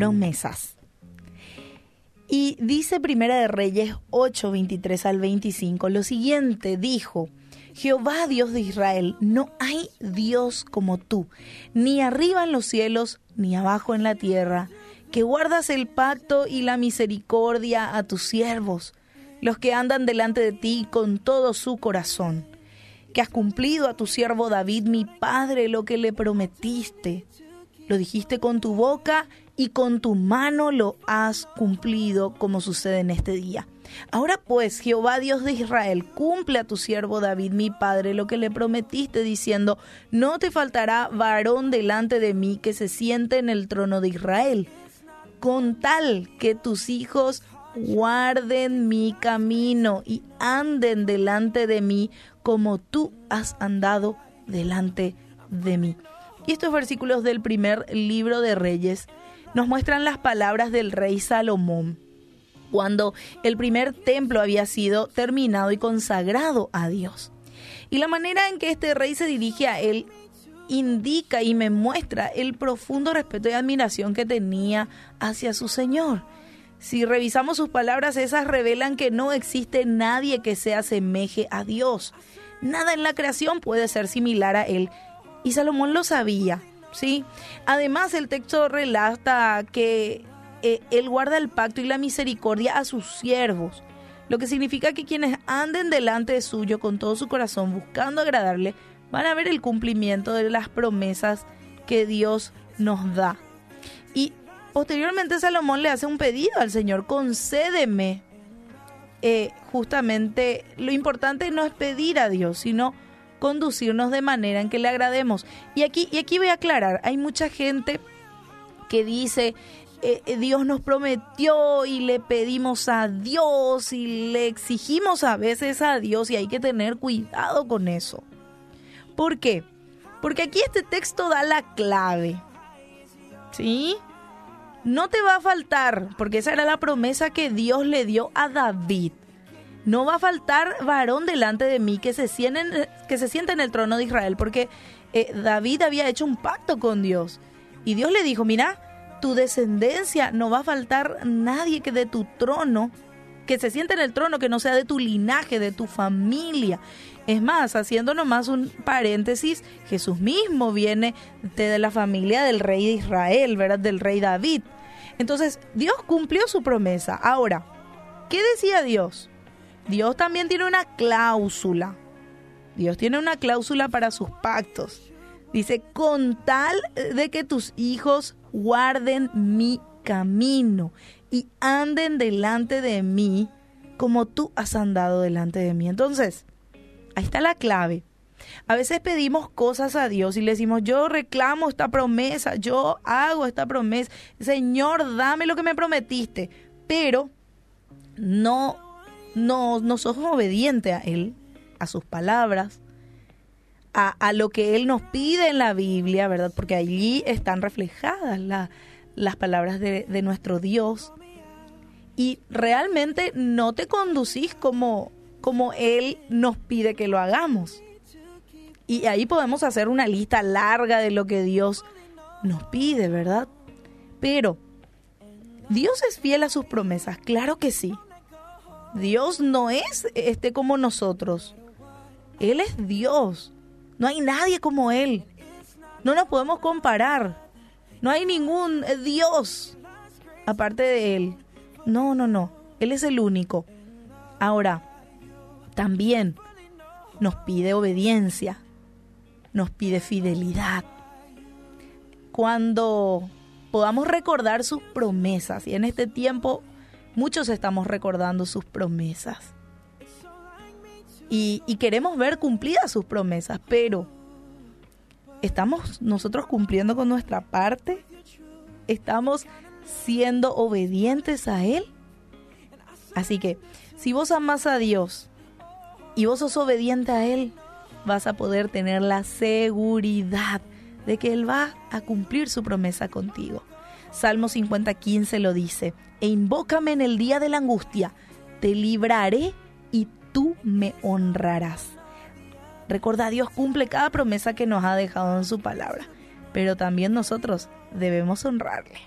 promesas. Y dice Primera de Reyes 8, 23 al 25, lo siguiente, dijo, Jehová Dios de Israel, no hay Dios como tú, ni arriba en los cielos, ni abajo en la tierra, que guardas el pacto y la misericordia a tus siervos, los que andan delante de ti con todo su corazón, que has cumplido a tu siervo David, mi padre, lo que le prometiste. Lo dijiste con tu boca y con tu mano lo has cumplido, como sucede en este día. Ahora pues, Jehová Dios de Israel, cumple a tu siervo David, mi padre, lo que le prometiste, diciendo, no te faltará varón delante de mí que se siente en el trono de Israel, con tal que tus hijos guarden mi camino y anden delante de mí como tú has andado delante de mí. Y estos versículos del primer libro de Reyes nos muestran las palabras del rey Salomón cuando el primer templo había sido terminado y consagrado a Dios. Y la manera en que este rey se dirige a él indica y me muestra el profundo respeto y admiración que tenía hacia su Señor. Si revisamos sus palabras, esas revelan que no existe nadie que se asemeje a Dios. Nada en la creación puede ser similar a Él. Y Salomón lo sabía, ¿sí? Además, el texto relata que eh, Él guarda el pacto y la misericordia a sus siervos, lo que significa que quienes anden delante de suyo con todo su corazón buscando agradarle, van a ver el cumplimiento de las promesas que Dios nos da. Y posteriormente Salomón le hace un pedido al Señor, concédeme. Eh, justamente lo importante no es pedir a Dios, sino conducirnos de manera en que le agrademos. Y aquí, y aquí voy a aclarar, hay mucha gente que dice, eh, eh, Dios nos prometió y le pedimos a Dios y le exigimos a veces a Dios y hay que tener cuidado con eso. ¿Por qué? Porque aquí este texto da la clave. ¿Sí? No te va a faltar, porque esa era la promesa que Dios le dio a David. No va a faltar varón delante de mí que se siente, que se siente en el trono de Israel, porque eh, David había hecho un pacto con Dios. Y Dios le dijo, mira, tu descendencia no va a faltar nadie que de tu trono, que se siente en el trono, que no sea de tu linaje, de tu familia. Es más, haciendo nomás un paréntesis, Jesús mismo viene de la familia del rey de Israel, ¿verdad? Del rey David. Entonces, Dios cumplió su promesa. Ahora, ¿qué decía Dios? Dios también tiene una cláusula. Dios tiene una cláusula para sus pactos. Dice, con tal de que tus hijos guarden mi camino y anden delante de mí como tú has andado delante de mí. Entonces, Ahí está la clave. A veces pedimos cosas a Dios y le decimos, yo reclamo esta promesa, yo hago esta promesa, Señor, dame lo que me prometiste, pero no, no, no somos obedientes a Él, a sus palabras, a, a, lo que Él nos pide en la Biblia, ¿verdad? Porque allí están reflejadas las palabras de, de nuestro Dios. Y realmente no te conducís como como Él nos pide que lo hagamos. Y ahí podemos hacer una lista larga de lo que Dios nos pide, ¿verdad? Pero, ¿Dios es fiel a sus promesas? Claro que sí. Dios no es este como nosotros. Él es Dios. No hay nadie como Él. No nos podemos comparar. No hay ningún Dios aparte de Él. No, no, no. Él es el único. Ahora, también nos pide obediencia, nos pide fidelidad. Cuando podamos recordar sus promesas, y en este tiempo muchos estamos recordando sus promesas, y, queremos ver cumplidas sus promesas, pero ¿estamos nosotros cumpliendo con nuestra parte? ¿Estamos siendo obedientes a Él? Así que, si vos amas a Dios, y vos sos obediente a Él, vas a poder tener la seguridad de que Él va a cumplir su promesa contigo. Salmo 50:15 lo dice, e invócame en el día de la angustia, te libraré y tú me honrarás. Recuerda, Dios cumple cada promesa que nos ha dejado en su palabra, pero también nosotros debemos honrarle.